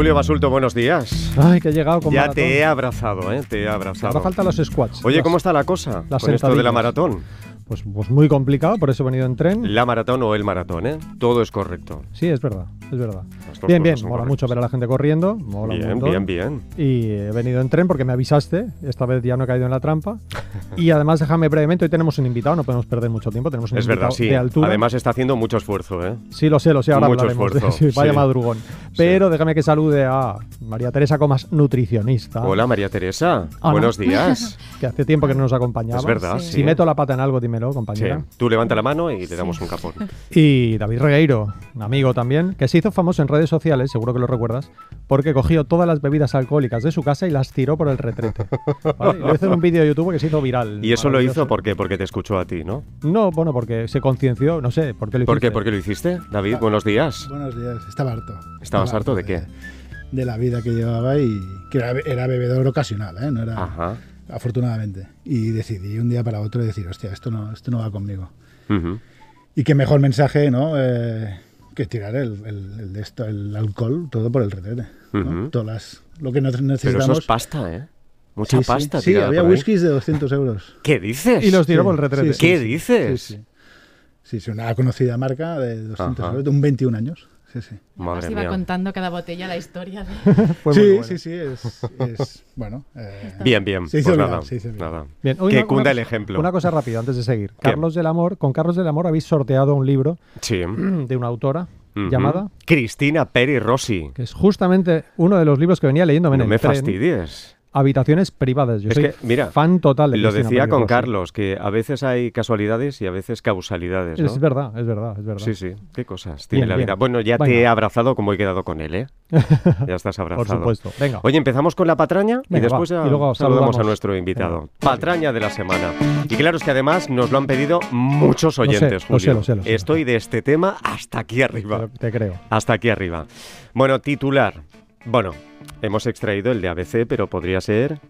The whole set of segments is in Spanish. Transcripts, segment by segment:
Julio Basulto, buenos días. Ay, que he llegado con Ya maratón. te he abrazado, ¿eh? Te he abrazado. Ahora faltan los squats. Oye, Las- ¿cómo está la cosa las con esto de la maratón? Pues, pues muy complicado, por eso he venido en tren. La maratón o el maratón, ¿eh? Todo es correcto. Sí, es verdad, es verdad. Bien, bien, mola correctas. mucho ver a la gente corriendo, mola Bien, bien, bien. Y he venido en tren porque me avisaste, esta vez ya no he caído en la trampa. y además, déjame brevemente, hoy tenemos un invitado, no podemos perder mucho tiempo, tenemos un Es invitado verdad, sí. de altura. Además está haciendo mucho esfuerzo, ¿eh? Sí, lo sé, lo sé, ahora Mucho hablaremos de- esfuerzo, sí, vaya sí. madrugón. Pero déjame que salude a María Teresa Comas, nutricionista. Hola, María Teresa. ¿no? Buenos días. Que hace tiempo que no nos acompañaba. Es verdad. Si meto la pata en algo, dímelo, Sí. compañera. Tú levanta la mano y le damos un capón. Y David Regueiro, un amigo también, que se hizo famoso en redes sociales, seguro que lo recuerdas, porque cogió todas las bebidas alcohólicas de su casa y las tiró por el retrete. ¿Vale? Lo hizo en un vídeo de YouTube que se hizo viral. Y eso lo hizo. ¿por qué? porque te escuchó a ti, ¿no? No, bueno, porque se conciencia, no sé, ¿por qué lo ¿Por qué? hiciste? ¿Por qué lo hiciste? David, buenos días. Buenos días, estaba harto. ¿Estabas Estaba harto de qué? De la vida que llevaba y que era, era bebedor ocasional, ¿eh? No era, Ajá. Afortunadamente. Y decidí un día para otro decir, hostia, esto no, esto no va conmigo. Ujú. Y qué mejor mensaje, ¿no? Eh, que tirar el, el- el de esto, el alcohol, todo por el retrete. ¿no? Ujú. Todas las, lo que no Pero necesitamos. eso es pasta, ¿eh? Mucha Sí, sí. pasta. Sí, tirada había whiskies de 200 euros. ¿Qué dices? Y los tiró Sí, por el retrete. sí, sí, ¿Qué sí. dices? Sí, sí. Sí, sí, una conocida marca de 200 Ajá. euros, de un 21 años. Sí, sí. Madre Nos iba mía. contando cada botella la historia. de- Fue muy sí, bueno. sí, sí, es, es bueno. eh, Bien, bien. Se hizo pues nada, se hizo viral. nada. Bien, hoy que una- cunda una el ejemplo. Una cosa rápida antes de seguir. ¿Qué? Carlos del Amor, con Carlos del Amor habéis sorteado un libro Sí. de una autora Ujú. llamada, Cristina Peri Rossi. que es justamente uno de los libros que venía leyendo en No el me tren, fastidies. Habitaciones privadas. Yo Es soy que, mira, fan total de Lo Cristina decía con. Carlos, que a veces hay casualidades y a veces causalidades, ¿no? Es verdad, es verdad, es verdad. Sí, sí, qué cosas tiene Bien, la bien. vida. Bueno, ya te he abrazado como he quedado con él, ¿eh? Ya estás abrazado. Por supuesto. Venga. Oye, empezamos con la patraña y después va. ya Y luego saludamos, saludamos. a nuestro invitado. Venga. Patraña de la semana. Y claro, es que además nos lo han pedido muchos oyentes, lo sé, Julio. lo sé, lo sé. Estoy de este tema hasta aquí arriba. Te creo. Hasta aquí arriba. Bueno, titular. Bueno, hemos extraído el de ABC, pero podría ser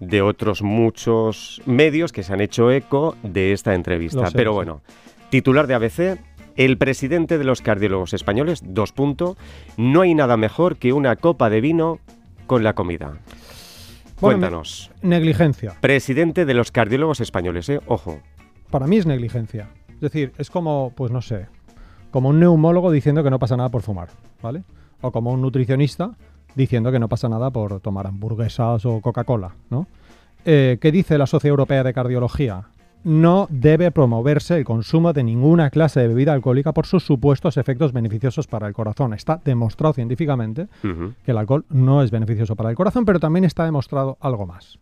de otros muchos medios que se han hecho eco de esta entrevista. Sé, pero bueno, titular de ABC. El presidente de los cardiólogos españoles, dos puntos, no hay nada mejor que una copa de vino con la comida. Bueno, Cuéntanos. Negligencia. Presidente de los cardiólogos españoles, ¿eh? Ojo. Para mí es negligencia. Es decir, es como, pues no sé, como un neumólogo diciendo que no pasa nada por fumar, ¿vale? O como un nutricionista diciendo que no pasa nada por tomar hamburguesas o Coca-Cola, ¿no? Eh, ¿Qué dice la Sociedad Europea de Cardiología? No debe promoverse el consumo de ninguna clase de bebida alcohólica por sus supuestos efectos beneficiosos para el corazón. Está demostrado científicamente que el alcohol no es beneficioso para el corazón, pero también está demostrado algo más.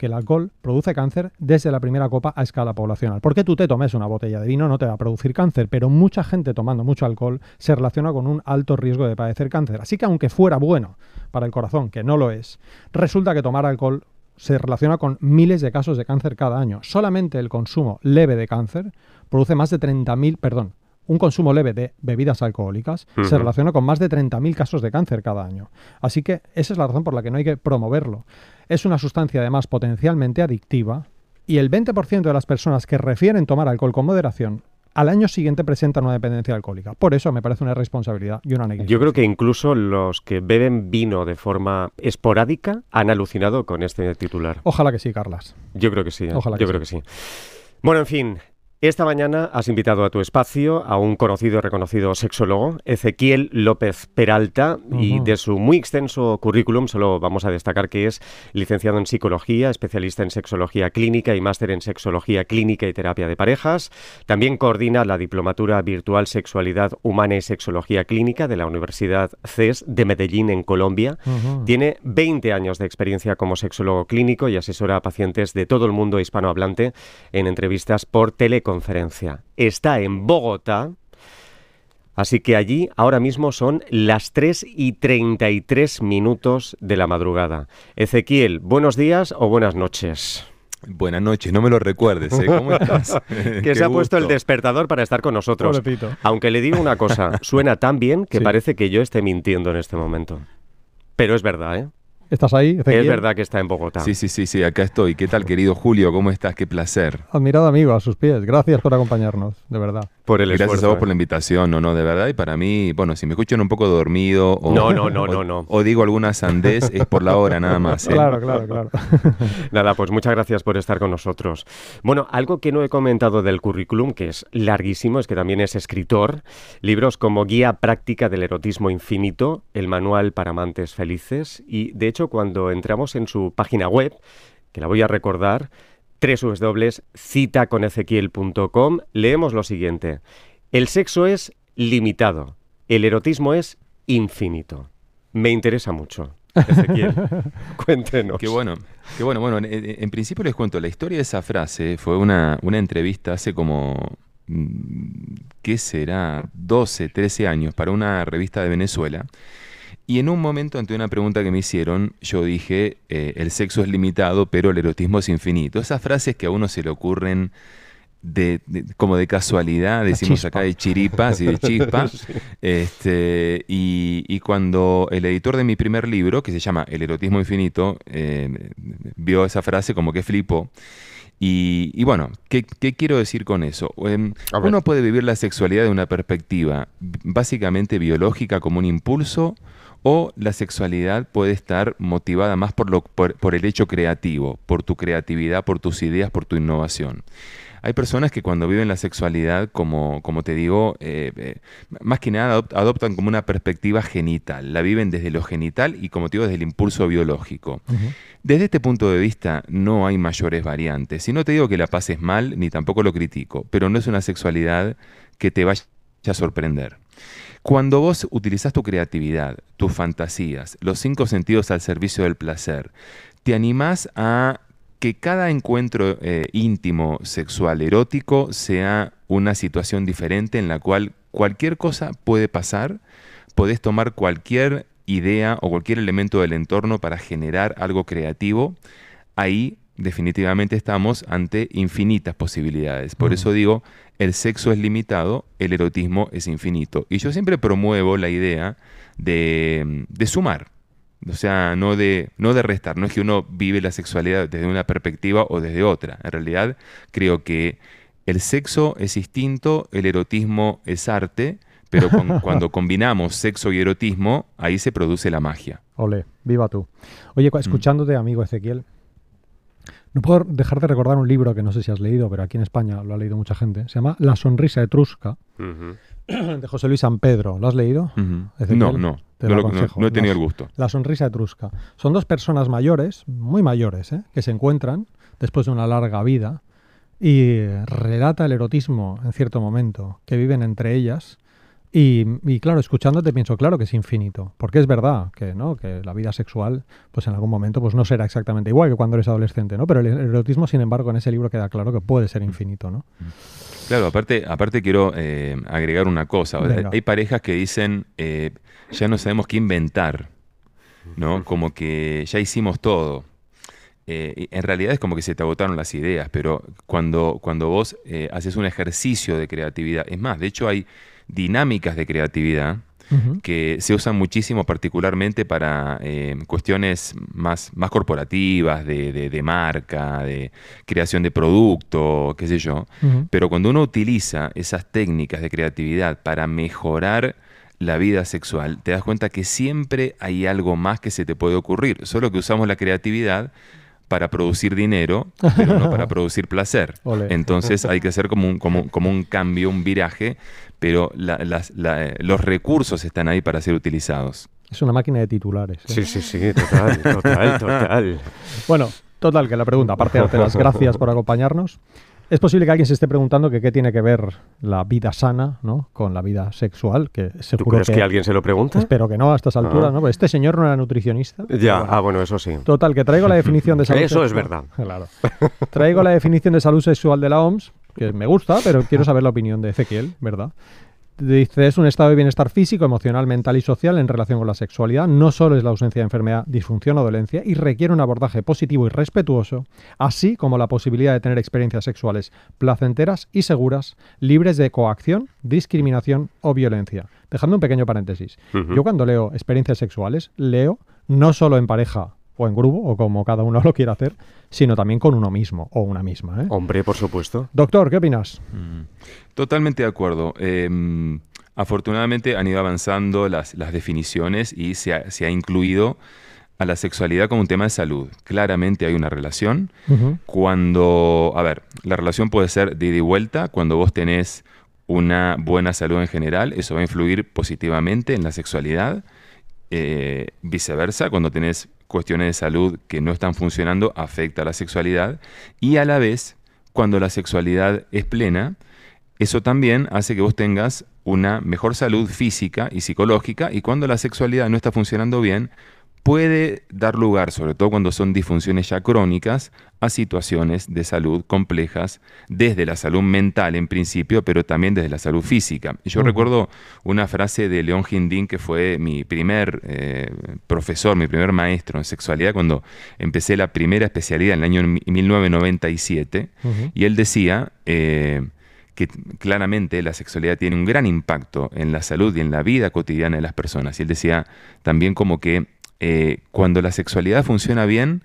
Que el alcohol produce cáncer desde la primera copa a escala poblacional. Porque tú te tomes una botella de vino no te va a producir cáncer, pero mucha gente tomando mucho alcohol se relaciona con un alto riesgo de padecer cáncer. Así que aunque fuera bueno para el corazón, que no lo es, resulta que tomar alcohol se relaciona con miles de casos de cáncer cada año. Solamente el consumo leve de cáncer produce más de 30.000, perdón, un consumo leve de bebidas alcohólicas se relaciona con más de 30.000 casos de cáncer cada año. Así que esa es la razón por la que no hay que promoverlo. Es una sustancia además potencialmente adictiva y el 20% de las personas que refieren tomar alcohol con moderación al año siguiente presentan una dependencia alcohólica. Por eso me parece una responsabilidad y una negligencia. Yo creo que incluso los que beben vino de forma esporádica han alucinado con este titular. Ojalá que sí, Carlas. Yo creo que sí. ¿eh? Ojalá Yo que creo que sí. Bueno, en fin. Esta mañana has invitado a tu espacio a un conocido y reconocido sexólogo, Ezequiel López Peralta, y Ujú. de su muy extenso currículum solo vamos a destacar que es licenciado en psicología, especialista en sexología clínica y máster en sexología clínica y terapia de parejas. También coordina la diplomatura virtual Sexualidad Humana y Sexología Clínica de la Universidad CES de Medellín, en Colombia. Ujú. Tiene 20 años de experiencia como sexólogo clínico y asesora a pacientes de todo el mundo hispanohablante en entrevistas por teleconferencia. Está en Bogotá, así que allí ahora mismo son las 3 y 33 minutos de la madrugada. Ezequiel, buenos días o buenas noches. Buenas noches, no me lo recuerdes, ¿eh? ¿Cómo estás? Que Qué se ha puesto el despertador para estar con nosotros. Pobrecito. Aunque le digo una cosa, suena tan bien que Sí. parece que yo esté mintiendo en este momento. Pero es verdad, ¿eh? ¿Estás ahí? Ezequiel? Es verdad que está en Bogotá. Sí, sí, sí, sí, acá estoy. ¿Qué tal, querido Julio? ¿Cómo estás? Qué placer. Admirado amigo, a sus pies. Gracias por acompañarnos, de verdad. Por el Gracias esfuerzo. a vos ¿eh? por la invitación, no, no, de verdad. Y para mí, bueno, si me escuchan un poco dormido o, No, no, no, o- no, no. o digo alguna sandez, es por la hora nada más. ¿eh? Claro, claro, claro. Nada, pues muchas gracias por estar con nosotros. Bueno, algo que no he comentado del currículum, que es larguísimo, es que también es escritor. Libros como Guía Práctica del Erotismo Infinito, El Manual para Amantes Felices. Y de hecho, cuando entramos en su página web, que la voy a recordar, www.citaconezequiel.com, leemos lo siguiente. El sexo es limitado, el erotismo es infinito. Me interesa mucho. Ezequiel, cuéntenos. Qué bueno, qué bueno. Bueno, en, en- principio les cuento, la historia de esa frase fue una, una entrevista hace como, mm, ¿qué será? 12, 13 años para una revista de Venezuela. Y en un momento, ante una pregunta que me hicieron, yo dije, eh, el sexo es limitado, pero el erotismo es infinito. Esas frases que a uno se le ocurren de, de- como de casualidad, decimos acá de chiripas y de chispa. este, y, y cuando el editor de mi primer libro, que se llama El erotismo infinito, eh, vio esa frase como que flipó. Y, y bueno, ¿qué, qué quiero decir con eso? Em, uno puede vivir la sexualidad de una perspectiva básicamente biológica como un impulso o la sexualidad puede estar motivada más por, lo, por, por el hecho creativo, por tu creatividad, por tus ideas, por tu innovación. Hay personas que cuando viven la sexualidad, como, como te digo, eh, eh, más que nada adop- adoptan como una perspectiva genital. La viven desde lo genital y, como te digo, desde el impulso biológico. Desde este punto de vista no hay mayores variantes. Y no te digo que la pases mal, ni tampoco lo critico, pero no es una sexualidad que te vaya a sorprender. Cuando vos utilizás tu creatividad, tus fantasías, los cinco sentidos al servicio del placer, te animás a que cada encuentro eh, íntimo, sexual, erótico sea una situación diferente en la cual cualquier cosa puede pasar, podés tomar cualquier idea o cualquier elemento del entorno para generar algo creativo, ahí definitivamente estamos ante infinitas posibilidades. Por Mm. eso digo, el sexo es limitado, el erotismo es infinito. Y yo siempre promuevo la idea de, de sumar. O sea, no de, no de restar. No es que uno vive la sexualidad desde una perspectiva o desde otra. En realidad, creo que el sexo es distinto, el erotismo es arte, pero con- cuando combinamos sexo y erotismo, ahí se produce la magia. Ole, viva tú. Oye, cu- escuchándote, amigo Ezequiel, no puedo dejar de recordar un libro que no sé si has leído, pero aquí en España lo ha leído mucha gente. Se llama La sonrisa etrusca, de José Luis San Pedro. ¿Lo has leído? No, no, te no, lo no- aconsejo. no he tenido el gusto. La sonrisa etrusca. Son dos personas mayores, muy mayores, ¿eh? que se encuentran después de una larga vida y relata el erotismo en cierto momento que viven entre ellas. Y, y claro, escuchándote pienso, claro que es infinito, porque es verdad que, ¿no? que la vida sexual, pues en algún momento, pues no será exactamente igual que cuando eres adolescente, ¿no? Pero el erotismo, sin embargo, en ese libro queda claro que puede ser infinito, ¿no? Claro, aparte, aparte quiero eh, agregar una cosa. Venga. Hay parejas que dicen, eh, ya no sabemos qué inventar, ¿no? Como que ya hicimos todo. Eh, en realidad es como que se te agotaron las ideas, pero cuando, cuando vos eh, haces un ejercicio de creatividad, es más, de hecho hay dinámicas de creatividad que se usan muchísimo particularmente para eh, cuestiones más, más corporativas, de, de- de marca, de creación de producto, qué sé yo. Pero cuando uno utiliza esas técnicas de creatividad para mejorar la vida sexual, te das cuenta que siempre hay algo más que se te puede ocurrir, solo que usamos la creatividad para producir dinero, pero no para producir placer. Ole. Entonces hay que hacer como un, como, como un cambio, un viraje, pero la- las- la- eh, los recursos están ahí para ser utilizados. Es una máquina de titulares. ¿eh? Sí, sí, sí, total, total, total. Bueno, total, que la pregunta, aparte de darte las gracias por acompañarnos, es posible que alguien se esté preguntando que qué tiene que ver la vida sana ¿no? con la vida sexual, que ¿Tú seguro crees que, alguien se lo pregunta? Espero que no a estas alturas, Ah. ¿no? Pues este señor no era nutricionista. Ya, Bueno, ah, bueno, eso sí. Total, que traigo la definición de salud Eso es verdad. Claro. Traigo la definición de salud sexual de la OMS, que me gusta, pero quiero saber la opinión de Ezequiel, ¿verdad? Dice, es un estado de bienestar físico, emocional, mental y social en relación con la sexualidad. No solo es la ausencia de enfermedad, disfunción o dolencia y requiere un abordaje positivo y respetuoso, así como la posibilidad de tener experiencias sexuales placenteras y seguras, libres de coacción, discriminación o violencia. Dejando un pequeño paréntesis. Yo cuando leo experiencias sexuales, leo no solo en pareja o en grupo, o como cada uno lo quiera hacer, sino también con uno mismo o una misma. ¿eh? Hombre, por supuesto. Doctor, ¿qué opinas? Mm, Totalmente de acuerdo. Em, afortunadamente han ido avanzando las, las definiciones y se ha, se ha incluido a la sexualidad como un tema de salud. Claramente hay una relación. Cuando, a ver, la relación puede ser de ida y vuelta. Cuando vos tenés una buena salud en general, eso va a influir positivamente en la sexualidad. Eh, viceversa, cuando tenés cuestiones de salud que no están funcionando, afecta a la sexualidad. Y a la vez, cuando la sexualidad es plena, eso también hace que vos tengas una mejor salud física y psicológica. Y cuando la sexualidad no está funcionando bien, puede dar lugar, sobre todo cuando son disfunciones ya crónicas, a situaciones de salud complejas, desde la salud mental en principio, pero también desde la salud física. Yo recuerdo una frase de León Hindín, que fue mi primer eh, profesor, mi primer maestro en sexualidad, cuando empecé la primera especialidad en el año 1997, Ujú. y él decía eh, que claramente la sexualidad tiene un gran impacto en la salud y en la vida cotidiana de las personas. Y él decía también como que eh, cuando la sexualidad funciona bien,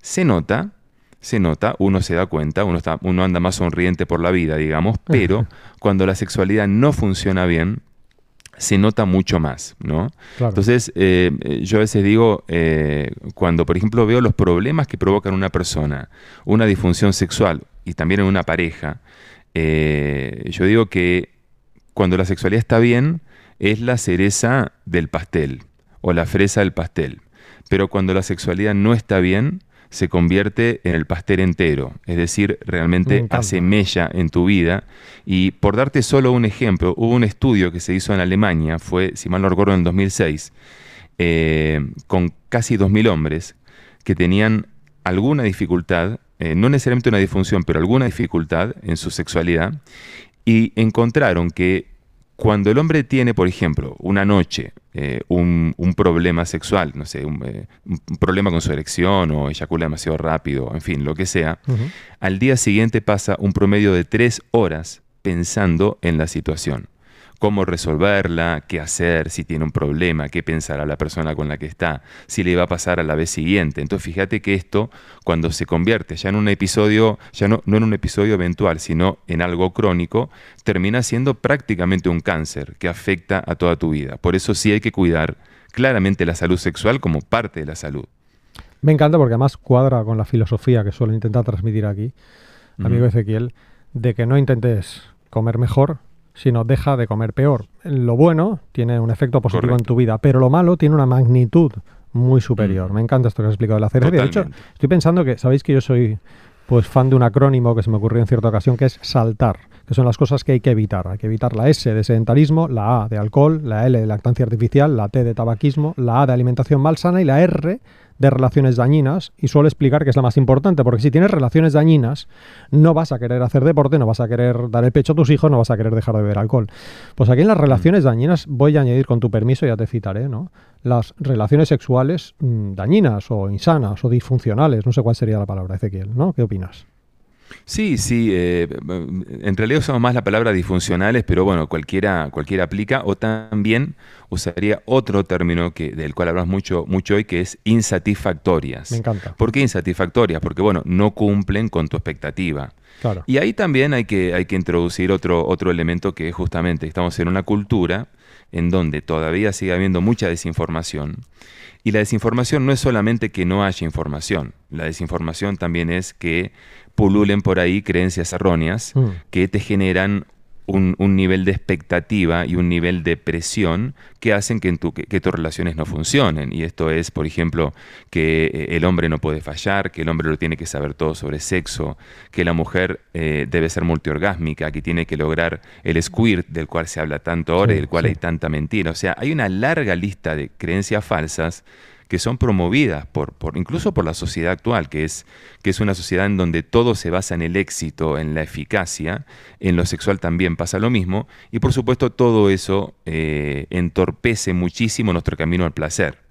se nota, se nota, uno se da cuenta, uno, está, uno anda más sonriente por la vida, digamos, pero cuando la sexualidad no funciona bien, se nota mucho más, ¿no? Claro. Entonces, eh, eh, yo a veces digo, eh, cuando por ejemplo veo los problemas que provocan una persona, una disfunción sexual y también en una pareja, eh, yo digo que cuando la sexualidad está bien, es la cereza del pastel o la fresa del pastel. Pero cuando la sexualidad no está bien, se convierte en el pastel entero. Es decir, Me realmente hace mella en tu vida. Y por darte solo un ejemplo, hubo un estudio que se hizo en Alemania, fue, si mal no recuerdo, en 2006, eh, con casi 2.000 hombres que tenían alguna dificultad, eh, no necesariamente una disfunción, pero alguna dificultad en su sexualidad, y encontraron que cuando el hombre tiene, por ejemplo, una noche, eh, un, un problema sexual, no sé, un, eh, un problema con su erección o eyacula demasiado rápido, en fin, lo que sea, al día siguiente pasa un promedio de tres horas pensando en la situación. Cómo resolverla, qué hacer, si tiene un problema, qué pensará la persona con la que está, si le va a pasar a la vez siguiente. Entonces fíjate que esto, cuando se convierte ya en un episodio, ya no, no en un episodio eventual, sino en algo crónico, termina siendo prácticamente un cáncer que afecta a toda tu vida. Por eso sí hay que cuidar claramente la salud sexual como parte de la salud. Me encanta porque además cuadra con la filosofía que suelo intentar transmitir aquí, amigo. Ezequiel, de que no intentes comer mejor, sino deja de comer peor. Lo bueno tiene un efecto positivo en tu vida, pero lo malo tiene una magnitud muy superior. Mm. Me encanta esto que has explicado de la cereza. De hecho, estoy pensando que, sabéis que yo soy pues fan de un acrónimo que se me ocurrió en cierta ocasión, que es SALTAR, que son las cosas que hay que evitar. Hay que evitar la S de sedentarismo, la A de alcohol, la L de lactancia artificial, la T de tabaquismo, la A de alimentación malsana y la R de relaciones dañinas. Y suelo explicar que es la más importante, porque si tienes relaciones dañinas, no vas a querer hacer deporte, no vas a querer dar el pecho a tus hijos, no vas a querer dejar de beber alcohol. Pues aquí en las relaciones dañinas voy a añadir con tu permiso, ya te citaré, ¿no? Las relaciones sexuales mm, dañinas o insanas o disfuncionales, no sé cuál sería la palabra, Ezequiel, ¿no? ¿Qué opinas? Sí, sí, eh, en realidad usamos más la palabra disfuncionales, pero bueno, cualquiera, cualquiera aplica, o también usaría otro término que, del cual hablamos mucho, mucho hoy, que es insatisfactorias. Me encanta. ¿Por qué insatisfactorias? Porque bueno, no cumplen con tu expectativa. Claro. Y ahí también hay que, hay que introducir otro, otro elemento que es justamente estamos en una cultura en donde todavía sigue habiendo mucha desinformación. Y la desinformación no es solamente que no haya información, la desinformación también es que pululen por ahí creencias erróneas Mm. que te generan un, un nivel de expectativa y un nivel de presión que hacen que, en tu- que- que tus relaciones no funcionen. Y esto es, por ejemplo, que eh, el hombre no puede fallar, que el hombre lo tiene que saber todo sobre sexo, que la mujer eh, debe ser multiorgásmica, que tiene que lograr el squirt del cual se habla tanto ahora y del cual sí. hay tanta mentira. O sea, hay una larga lista de creencias falsas que son promovidas por, por incluso por la sociedad actual, que es, que es una sociedad en donde todo se basa en el éxito, en la eficacia, en lo sexual también pasa lo mismo, y por supuesto todo eso eh, entorpece muchísimo nuestro camino al placer.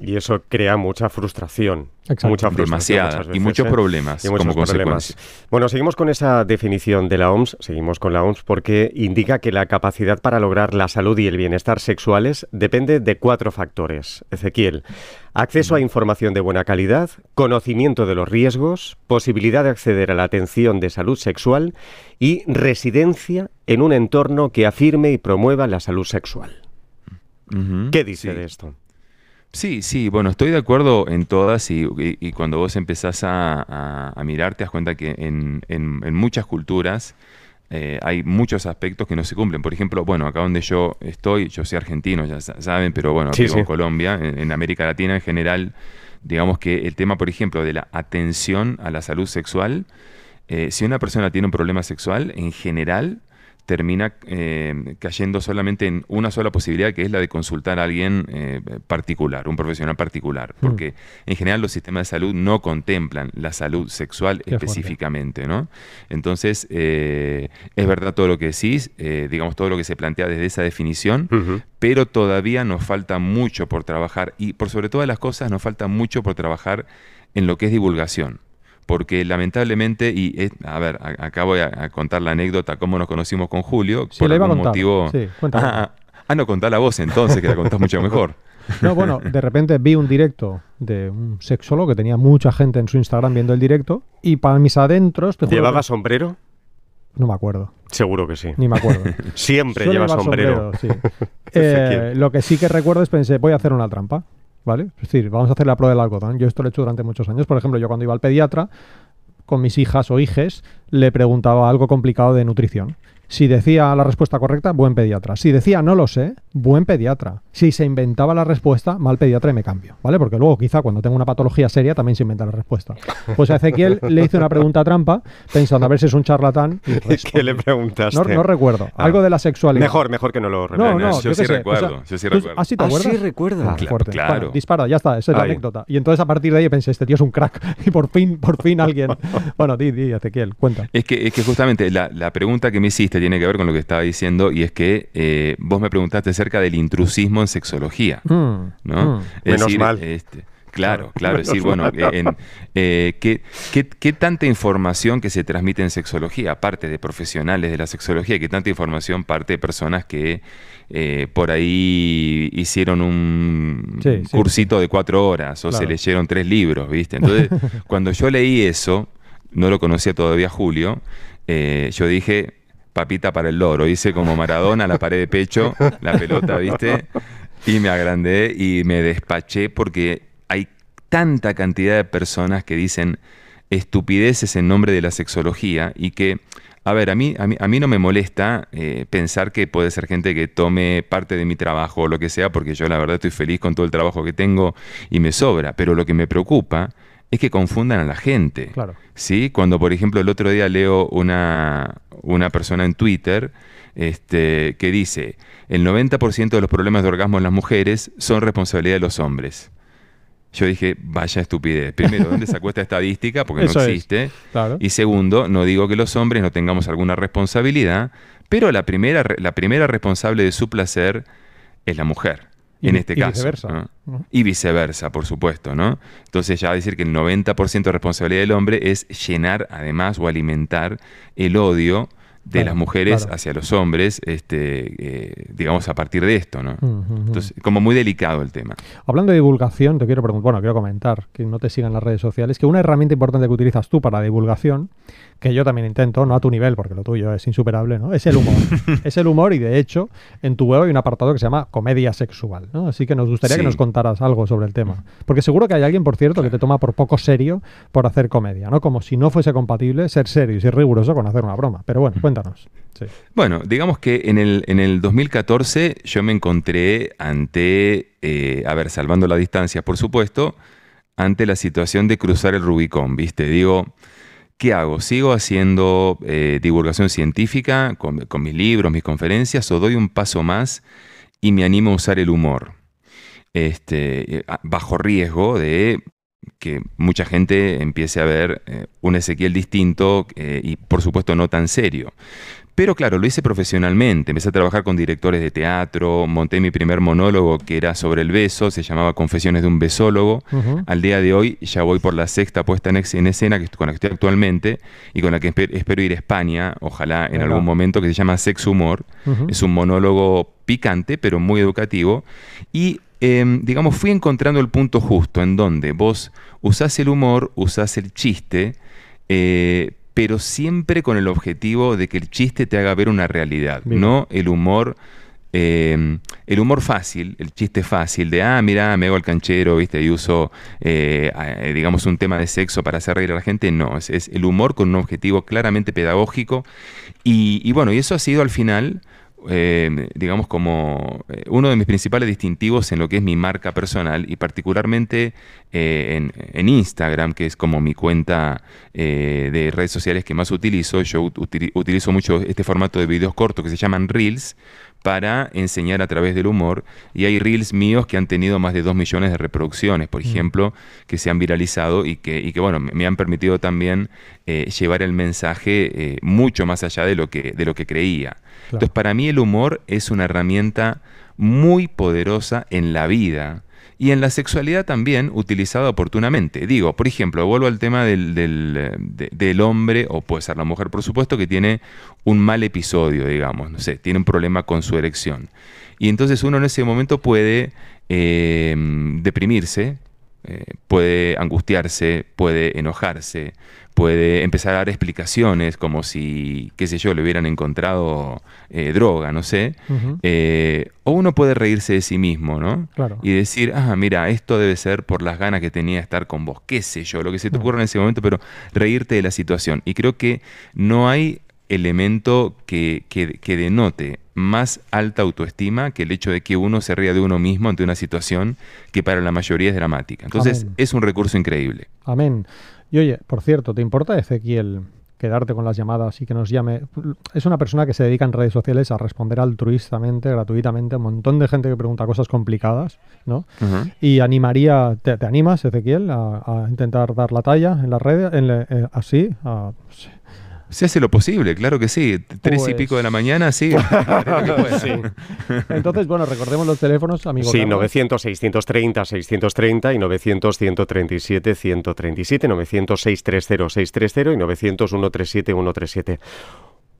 Y eso crea mucha frustración. Exacto. Mucha frustración Demasiada. muchas Y muchos ¿eh? problemas Y muchos como problemas. consecuencia. Bueno, seguimos con esa definición de la OMS, seguimos con la OMS porque indica que la capacidad para lograr la salud y el bienestar sexuales depende de cuatro factores. Ezequiel, acceso a información de buena calidad, conocimiento de los riesgos, posibilidad de acceder a la atención de salud sexual y residencia en un entorno que afirme y promueva la salud sexual. ¿Qué dice sí. de esto? Sí, sí, bueno, estoy de acuerdo en todas y, y- y cuando vos empezás a, a- a mirar te das cuenta que en, en- en muchas culturas eh, hay muchos aspectos que no se cumplen. Por ejemplo, bueno, acá donde yo estoy, yo soy argentino, ya sa- saben, pero bueno, Sí, vivo en. Colombia, en, en América Latina en general, digamos que el tema, por ejemplo, de la atención a la salud sexual, eh, si una persona tiene un problema sexual, en general termina eh, cayendo solamente en una sola posibilidad, que es la de consultar a alguien eh, particular, un profesional particular, Mm. porque en general los sistemas de salud no contemplan la salud sexual Qué fuerte. específicamente, ¿no? Entonces, eh, es verdad todo lo que decís, eh, digamos todo lo que se plantea desde esa definición, pero todavía nos falta mucho por trabajar y por sobre todas las cosas nos falta mucho por trabajar en lo que es divulgación. Porque lamentablemente, y es- a ver, a- acá voy a, a contar la anécdota, cómo nos conocimos con Julio, Sí, por la iba a algún contar. motivo... Sí. Ah, ah, ah, no, contá la voz entonces, que la contás mucho mejor. No, bueno, de repente vi un directo de un sexólogo que tenía mucha gente en su Instagram viendo el directo y para mis adentros... te ¿Llevaba que- sombrero? No me acuerdo, Seguro que sí. ni me acuerdo. Siempre lleva sombrero. sí. Eh, lo que sí que recuerdo es pensé, voy a hacer una trampa, ¿vale? Es decir, vamos a hacer la prueba del algodón. Yo esto lo he hecho durante muchos años. Por ejemplo, yo cuando iba al pediatra, con mis hijas o hijes, le preguntaba algo complicado de nutrición. Si decía la respuesta correcta, buen pediatra. Si decía no lo sé, buen pediatra. Si se inventaba la respuesta, mal pediatra y me cambio, ¿vale? Porque luego quizá cuando tengo una patología seria también se inventa la respuesta. Pues a Ezequiel le hice una pregunta trampa pensando a ver si es un charlatán. y ¿Qué le preguntaste? No, no recuerdo. Ah. Algo de la sexualidad. Mejor, mejor que no lo No, recuerdes. no, yo yo sí recuerdo, o sea, yo sí recuerdo. ¿Ah, sí te Ah, acuerdas? sí recuerda. Ah, Claro, fuerte. claro. Bueno, dispara, ya está, esa es la Ay. anécdota. Y entonces a partir de ahí pensé, este tío es un crack. Y por fin, por fin alguien. Bueno, di, di, Ezequiel, cuenta. Es que, es que justamente la, la pregunta que me hiciste tiene que ver con lo que estaba diciendo y es que eh, vos me preguntaste acerca del intrusismo en sexología. Mm, ¿no? mm. Es Menos mal. este, claro, claro, es decir, bueno, eh, en, eh, ¿qué, qué, qué tanta información que se transmite en sexología, aparte de profesionales de la sexología, qué tanta información parte de personas que eh, por ahí hicieron un Sí, sí. cursito de cuatro horas o se leyeron tres libros, ¿viste? Entonces, cuando yo leí eso, no lo conocía todavía Julio, eh, yo dije, papita para el loro, hice como Maradona, la pared de pecho, la pelota, ¿viste? Y me agrandé y me despaché porque hay tanta cantidad de personas que dicen estupideces en nombre de la sexología y que, a ver, a mí, a mí, a mí no me molesta eh, pensar que puede ser gente que tome parte de mi trabajo o lo que sea, porque yo la verdad estoy feliz con todo el trabajo que tengo y me sobra, pero lo que me preocupa es que confundan a la gente. Claro. ¿sí? Cuando, por ejemplo, el otro día leo una, una persona en Twitter este, que dice, el 90% de los problemas de orgasmo en las mujeres son responsabilidad de los hombres. Yo dije, vaya estupidez. Primero, ¿dónde sacó esta estadística? Porque Eso no existe. Claro. Y segundo, no digo que los hombres no tengamos alguna responsabilidad, pero la primera, la primera responsable de su placer es la mujer, en este y caso. viceversa, ¿no? ¿no? Y viceversa, por supuesto, ¿no? Entonces ya decir que el 90% de responsabilidad del hombre es llenar además o alimentar el odio de Claro, las mujeres claro. hacia los hombres, este, eh, digamos, a partir de esto, ¿no? Entonces, como muy delicado el tema. Hablando de divulgación, te quiero preguntar, bueno, quiero comentar, que no te sigan las redes sociales, que una herramienta importante que utilizas tú para divulgación, que yo también intento, no a tu nivel, porque lo tuyo es insuperable, ¿no? Es el humor. es el humor y de hecho, en tu web hay un apartado que se llama comedia sexual, ¿no? Así que nos gustaría que nos contaras algo sobre el tema. Porque seguro que hay alguien, por cierto, que te toma por poco serio por hacer comedia, ¿no? Como si no fuese compatible ser serio y ser riguroso con hacer una broma. Pero bueno, cuéntanos. Sí. Bueno, digamos que en el, en el 2014 yo me encontré ante, eh, a ver, salvando la distancia, por supuesto, ante la situación de cruzar el Rubicón, ¿viste? Digo, ¿qué hago? ¿Sigo haciendo eh, divulgación científica con, mis libros, mis conferencias, o doy un paso más y me animo a usar el humor? Este, eh, bajo riesgo de que mucha gente empiece a ver eh, un Ezequiel distinto y por supuesto no tan serio. Pero claro, lo hice profesionalmente. Empecé a trabajar con directores de teatro, monté mi primer monólogo que era sobre el beso, se llamaba Confesiones de un besólogo. Al día de hoy ya voy por la sexta puesta en, en escena que, con la que estoy actualmente y con la que espe- espero ir a España, ojalá en algún momento, que se llama Sex Humor. Es un monólogo picante, pero muy educativo. Y, eh, digamos, fui encontrando el punto justo en donde vos usás el humor, usás el chiste, eh, pero siempre con el objetivo de que el chiste te haga ver una realidad, Bien. no el humor. eh, el humor fácil, el chiste fácil de, ah, mira, me hago el canchero, ¿viste? Y uso, eh, eh, digamos, un tema de sexo para hacer reír a la gente. No, es, es el humor con un objetivo claramente pedagógico. Y, y bueno, y eso ha sido al final, eh, digamos, como eh, uno de mis principales distintivos en lo que es mi marca personal y particularmente eh, en, en Instagram, que es como mi cuenta eh, de redes sociales que más utilizo. Yo ut- utili- utilizo mucho este formato de videos cortos que se llaman Reels para enseñar a través del humor. Y hay reels míos que han tenido más de 2 millones de reproducciones, por ejemplo, que se han viralizado y que, y que bueno, me han permitido también eh, llevar el mensaje mucho más allá de lo que, de lo que creía. Entonces, para mí el humor es una herramienta muy poderosa en la vida y en la sexualidad también utilizada oportunamente. Digo, por ejemplo, vuelvo al tema del, del, de- del hombre, o puede ser la mujer, por supuesto, que tiene un mal episodio, digamos, no sé, tiene un problema con su erección. Y entonces uno en ese momento puede eh, deprimirse, eh, puede angustiarse, puede enojarse, puede empezar a dar explicaciones como si, qué sé yo, le hubieran encontrado eh, droga, no sé. Eh, o uno puede reírse de sí mismo, ¿no? Claro. Y decir, ah, mira, esto debe ser por las ganas que tenía de estar con vos, qué sé yo, lo que se te ocurra en ese momento, pero reírte de la situación. Y creo que no hay elemento que, que- que denote más alta autoestima que el hecho de que uno se ría de uno mismo ante una situación que para la mayoría es dramática. Entonces, Amén. es un recurso increíble. Amén. Y oye, por cierto, ¿te importa, Ezequiel, quedarte con las llamadas y que nos llame? Es una persona que se dedica en redes sociales a responder altruistamente, gratuitamente, a un montón de gente que pregunta cosas complicadas, ¿no? Y animaría, ¿te, te animas, Ezequiel, a, a intentar dar la talla en las redes, en la- eh, así? a-. Se hace lo posible, claro que sí. Tres y Pues- pico de la mañana, sí. Pueda. Entonces, bueno, recordemos los teléfonos, amigo. Sí, Carlos. 900 630 630 y 900 137 137, 900 630 630 y 900 137 137.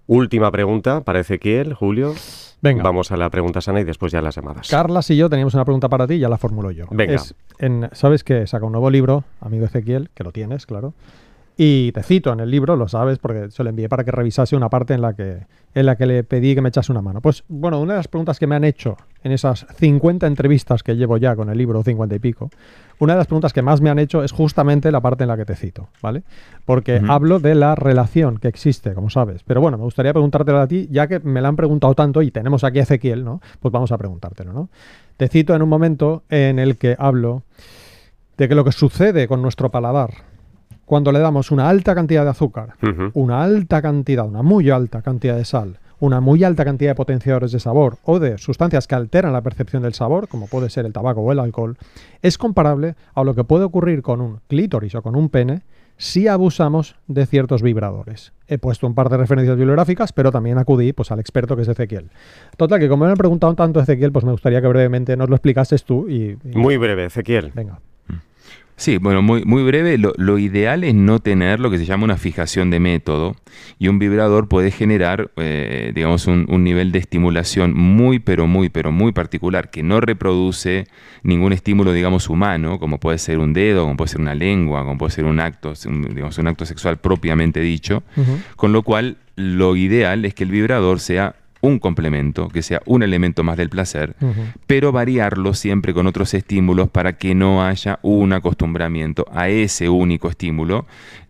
Última pregunta para Ezequiel, Julio. Venga. Vamos a la pregunta sana y después ya las llamadas. Carlas y yo teníamos una pregunta para ti, ya la formulo yo. Venga. Es en- Sabes que saca un nuevo libro, amigo Ezequiel, que lo tienes, claro. Y te cito en el libro, lo sabes, porque se lo envié para que revisase una parte en la que, en la que le pedí que me echase una mano. Pues bueno, una de las preguntas que me han hecho en esas 50 entrevistas que llevo ya con el libro, 50 y pico, una de las preguntas que más me han hecho es justamente la parte en la que te cito, ¿vale? Porque hablo de la relación que existe, como sabes. Pero bueno, me gustaría preguntártelo a ti, ya que me la han preguntado tanto y tenemos aquí a Ezequiel, ¿no? Pues vamos a preguntártelo, ¿no? Te cito en un momento en el que hablo de que lo que sucede con nuestro paladar cuando le damos una alta cantidad de azúcar, una alta cantidad, una muy alta cantidad de sal, una muy alta cantidad de potenciadores de sabor o de sustancias que alteran la percepción del sabor, como puede ser el tabaco o el alcohol, es comparable a lo que puede ocurrir con un clítoris o con un pene si abusamos de ciertos vibradores. He puesto un par de referencias bibliográficas, pero también acudí pues, al experto que es Ezequiel. Total, que como me han preguntado tanto Ezequiel, pues me gustaría que brevemente nos lo explicases tú y... y- Muy breve, Ezequiel. Venga. Sí, bueno, muy, muy breve. Lo, lo ideal es no tener lo que se llama una fijación de método y un vibrador puede generar, eh, digamos, un, un nivel de estimulación muy, pero muy, pero muy particular que no reproduce ningún estímulo, digamos, humano, como puede ser un dedo, como puede ser una lengua, como puede ser un acto, un- digamos, un acto sexual propiamente dicho. Con lo cual, lo ideal es que el vibrador sea un complemento, que sea un elemento más del placer, pero variarlo siempre con otros estímulos para que no haya un acostumbramiento a ese único estímulo,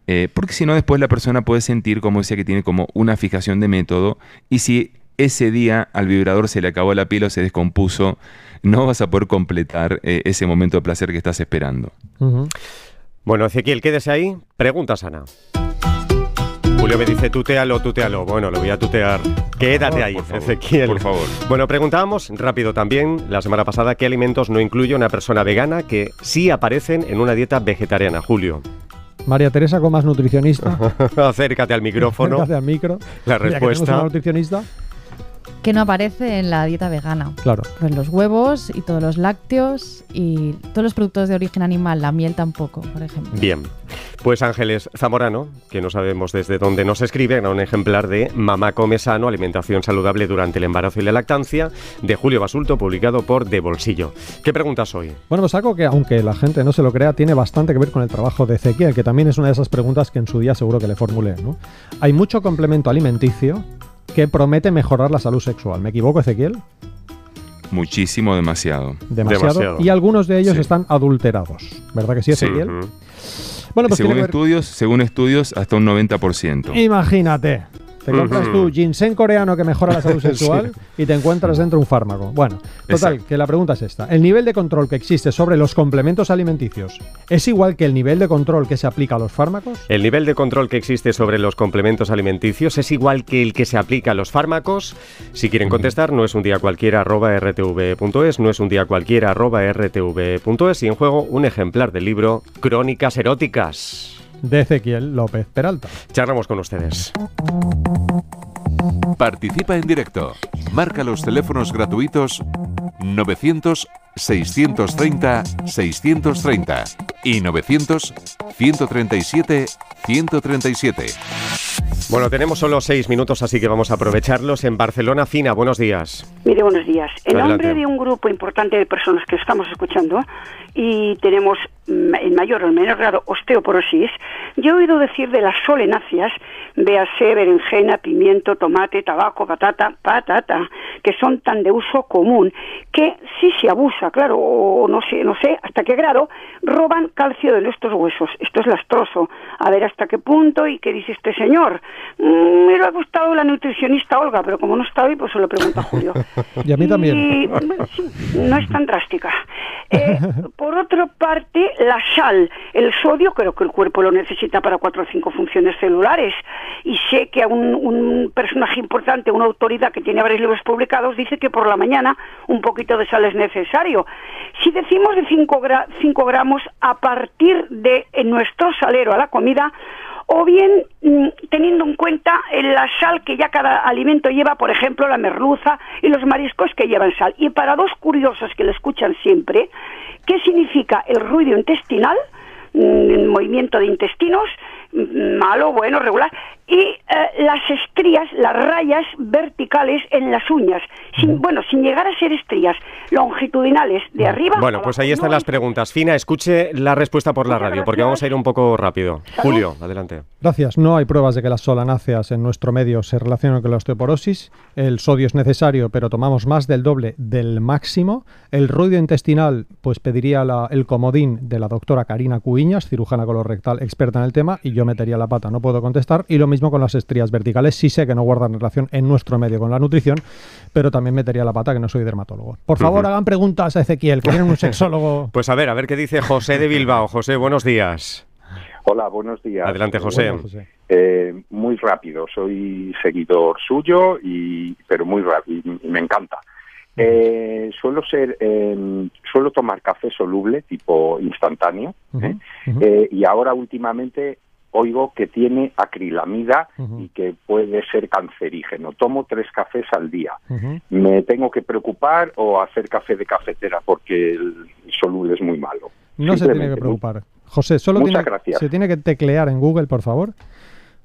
eh, porque si no después la persona puede sentir, como decía, que tiene como una fijación de método y si ese día al vibrador se le acabó la pila o se descompuso, no vas a poder completar eh, ese momento de placer que estás esperando. Bueno, Ezequiel, quédese ahí. Pregunta sana. Julio me dice tutealo, tutealo. Bueno, lo voy a tutear. Quédate ahí, Por favor, Ezequiel. por favor. Bueno, preguntábamos rápido también la semana pasada qué alimentos no incluye una persona vegana que sí aparecen en una dieta vegetariana, Julio. María Teresa Comas, nutricionista. Acércate al micrófono. Acércate al micro. La Ya que tenemos respuesta. una nutricionista. Que no aparece en la dieta vegana. Claro. Pues los huevos y todos los lácteos y todos los productos de origen animal, la miel tampoco, por ejemplo. Bien, pues Ángeles Zamorano, que no sabemos desde dónde nos escribe, era un ejemplar de Mamá come sano, alimentación saludable durante el embarazo y la lactancia, de Julio Basulto, publicado por De Bolsillo. ¿Qué preguntas hoy? Bueno, pues algo que, aunque la gente no se lo crea, tiene bastante que ver con el trabajo de Ezequiel, que también es una de esas preguntas que en su día seguro que le formulé, ¿no? Hay mucho complemento alimenticio que promete mejorar la salud sexual. ¿Me equivoco, Ezequiel? Muchísimo, demasiado. Demasiado. Demasiado. Y algunos de ellos Sí. están adulterados. ¿Verdad que sí, Ezequiel? Bueno, pues según ver- estudios, según estudios, hasta un 90%. Imagínate. Te compras tu ginseng coreano que mejora la salud sexual y te encuentras dentro un fármaco. Bueno, total, Exacto. que la pregunta es esta. ¿El nivel de control que existe sobre los complementos alimenticios es igual que el nivel de control que se aplica a los fármacos? El nivel de control que existe sobre los complementos alimenticios es igual que el que se aplica a los fármacos. Si quieren contestar, no es un día cualquiera arroba rtv.es, no es un día cualquiera arroba rtv.es y en juego un ejemplar del libro Crónicas Eróticas. De Ezequiel López Peralta. Charlamos con ustedes. Participa en directo. Marca los teléfonos gratuitos 900 630 630 y 900 137 137. Bueno, tenemos solo seis minutos, así que vamos a aprovecharlos. En Barcelona, Fina, buenos días. Mire, buenos días. En Adelante. nombre de un grupo importante de personas que estamos escuchando y tenemos en mayor o en menor grado osteoporosis, yo he oído decir de las solenáceas, véase berenjena, pimiento, tomate, tabaco, patata, patata, que son tan de uso común, que si se abusa, claro, o no sé, no sé hasta qué grado, roban calcio de nuestros huesos. Esto es lastroso. A ver hasta qué punto y qué dice este señor. Mm, me lo ha gustado la nutricionista Olga, pero como no está hoy, pues se lo pregunto a Julio. Y a mí también. Y, no es tan drástica. Eh, por otra parte, la sal, el sodio, creo que el cuerpo lo necesita para cuatro o cinco funciones celulares. Y sé que a un, personaje importante, una autoridad que tiene varios libros publicados, dice que por la mañana un poquito de sal es necesario. Si decimos de 5 gramos a partir de nuestro salero a la comida, o bien mm, teniendo en cuenta la sal que ya cada alimento lleva, por ejemplo, la merluza y los mariscos que llevan sal. Y para dos curiosos que le escuchan siempre, ¿qué significa el ruido intestinal? Mm, el movimiento de intestinos, malo, bueno, regular, y eh, las estrías, las rayas verticales en las uñas, sin, bueno, sin llegar a ser estrías, longitudinales, de arriba. Bueno, pues ahí están no las preguntas. Fina, escuche la respuesta por la radio, porque vamos a ir un poco rápido. Salud. Julio, adelante. Gracias. No hay pruebas de que las solanáceas en nuestro medio se relacionen con la osteoporosis. El sodio es necesario, pero tomamos más del doble del máximo. El ruido intestinal, pues pediría la- el comodín de la doctora Karina Cuiñas, cirujana colorectal experta en el tema, y yo metería la pata, no puedo contestar. Y lo mismo con las estrías verticales. Sí sé que no guardan relación en nuestro medio con la nutrición, pero también metería la pata, que no soy dermatólogo. Por favor, hagan preguntas a Ezequiel, que tienen un sexólogo. Pues a ver, a ver qué dice José de Bilbao. José, buenos días. Hola, buenos días. Adelante, José. Bueno, José. Eh, muy rápido, soy seguidor suyo, y pero muy rápido, y me encanta. Eh, suelo ser, eh, suelo tomar café soluble, tipo instantáneo, ¿eh? Eh, y ahora últimamente oigo que tiene acrilamida y que puede ser cancerígeno. Tomo tres cafés al día. ¿Me tengo que preocupar o hacer café de cafetera porque el soluble es muy malo? No se tiene que preocupar. José, solo tiene, se tiene que teclear en Google, por favor.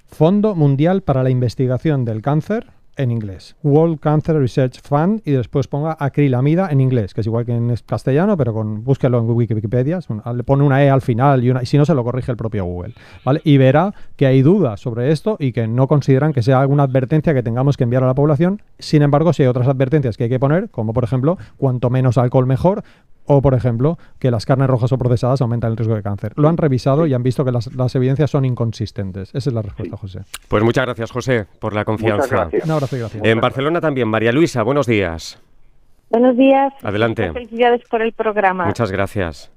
Fondo Mundial para la Investigación del Cáncer en inglés. World Cancer Research Fund y después ponga acrilamida en inglés, que es igual que en castellano, pero con búsquelo en Wiki- Wikipedia, le pone una E al final y, una, y si no se lo corrige el propio Google, ¿vale? Y verá que hay dudas sobre esto y que no consideran que sea alguna advertencia que tengamos que enviar a la población. Sin embargo, si hay otras advertencias que hay que poner, como por ejemplo, cuanto menos alcohol mejor, o, por ejemplo, que las carnes rojas o procesadas aumentan el riesgo de cáncer. Lo han revisado y han visto que las, las evidencias son inconsistentes. Esa es la respuesta, José. Pues muchas gracias, José, por la Muchas confianza. gracias. Un abrazo y gracias. En Barcelona también, María Luisa, buenos días. Buenos días. Adelante. Muchas Felicidades por el programa. Muchas gracias.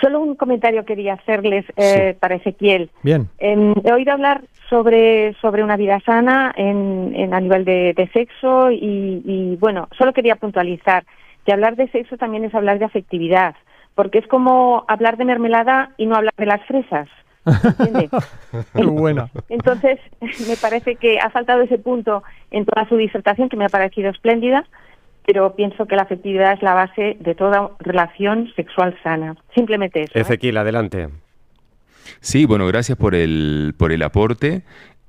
Solo un comentario quería hacerles eh, para Ezequiel. Bien. Em, he oído hablar sobre, sobre una vida sana en, en- a nivel de, de sexo y, y, bueno, solo quería puntualizar que hablar de sexo también es hablar de afectividad, porque es como hablar de mermelada y no hablar de las fresas. ¿entiende? Muy buena. Entonces, me parece que ha faltado ese punto en toda su disertación, que me ha parecido espléndida, pero pienso que la afectividad es la base de toda relación sexual sana. Simplemente eso. ¿eh? Ezequiel, adelante. Sí, bueno, gracias por el, por el aporte.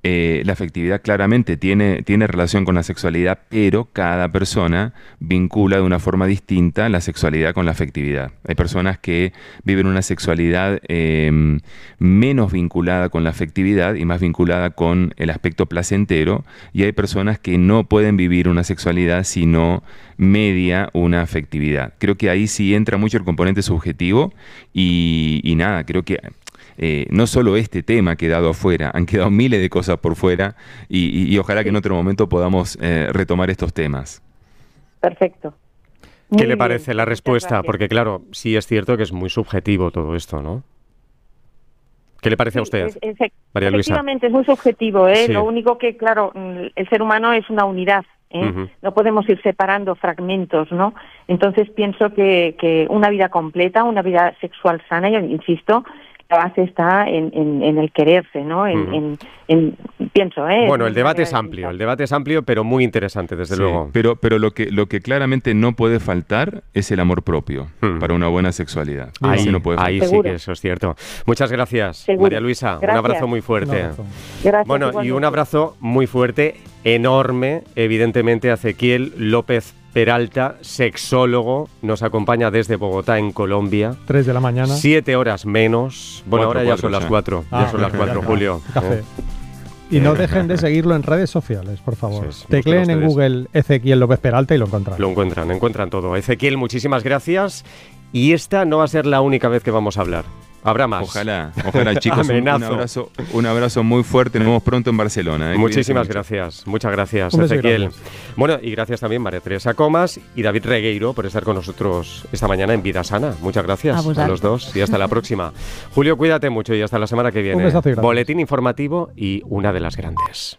Eh, la afectividad claramente tiene, tiene relación con la sexualidad, pero cada persona vincula de una forma distinta la sexualidad con la afectividad. Hay personas que viven una sexualidad em, menos vinculada con la afectividad y más vinculada con el aspecto placentero, y hay personas que no pueden vivir una sexualidad sino media una afectividad. Creo que ahí sí entra mucho el componente subjetivo y, y nada, creo que eh, no solo este tema ha quedado afuera, han quedado miles de cosas por fuera y, y- y ojalá que en otro momento podamos eh, retomar estos temas. Perfecto. ¿Qué le bien, parece la respuesta? Porque claro, sí es cierto que es muy subjetivo todo esto, ¿no? ¿Qué le parece a Sí, usted, es- es- María Luisa? Efectivamente, es muy subjetivo. ¿eh? Sí. Lo único que, claro, mm, el ser humano es una unidad. ¿eh? No podemos ir separando fragmentos, ¿no? Entonces pienso que, que una vida completa, una vida sexual sana, yo insisto, la base está en, en- en el quererse, ¿no? En, en- en- pienso, ¿eh? Bueno, el debate es amplio, el debate es amplio, pero muy interesante, desde Sí, luego. Pero, pero lo, que, lo que claramente no puede faltar es el amor propio Hmm. para una buena sexualidad. Ahí, Ese no puede ahí sí que eso es cierto. Muchas gracias, Seguro. María Luisa. Un Gracias. abrazo muy Un fuerte. abrazo. Gracias, Bueno, y un abrazo muy fuerte, enorme, evidentemente, a Ezequiel López Peralta, sexólogo, nos acompaña desde Bogotá, en Colombia. 3 de la mañana. Siete horas menos. Bueno, Cuatro, ahora ya cuatro son las ya. cuatro. Ah, ya son las ya cuatro. Julio. Café. ¿eh? Y no dejen de seguirlo en redes sociales, por favor. Sí, sí, Tecleen en. Google Ezequiel López Peralta y lo encontrarán. Lo encuentran, encuentran todo. Ezequiel, muchísimas gracias. Y esta no va a ser la única vez que vamos a hablar. Habrá más. Ojalá, ojalá chicos, un, abrazo, un abrazo muy fuerte. Nos vemos pronto en Barcelona. ¿eh? Muchísimas gracias, muchas gracias, Ezequiel. gracias. Bueno, y gracias también María Teresa Comas y David Regueiro por estar con nosotros esta mañana en Vida Sana. Muchas gracias A los dos y hasta la próxima. Julio, cuídate mucho y hasta la semana que viene. besazo. Boletín informativo y una de las grandes.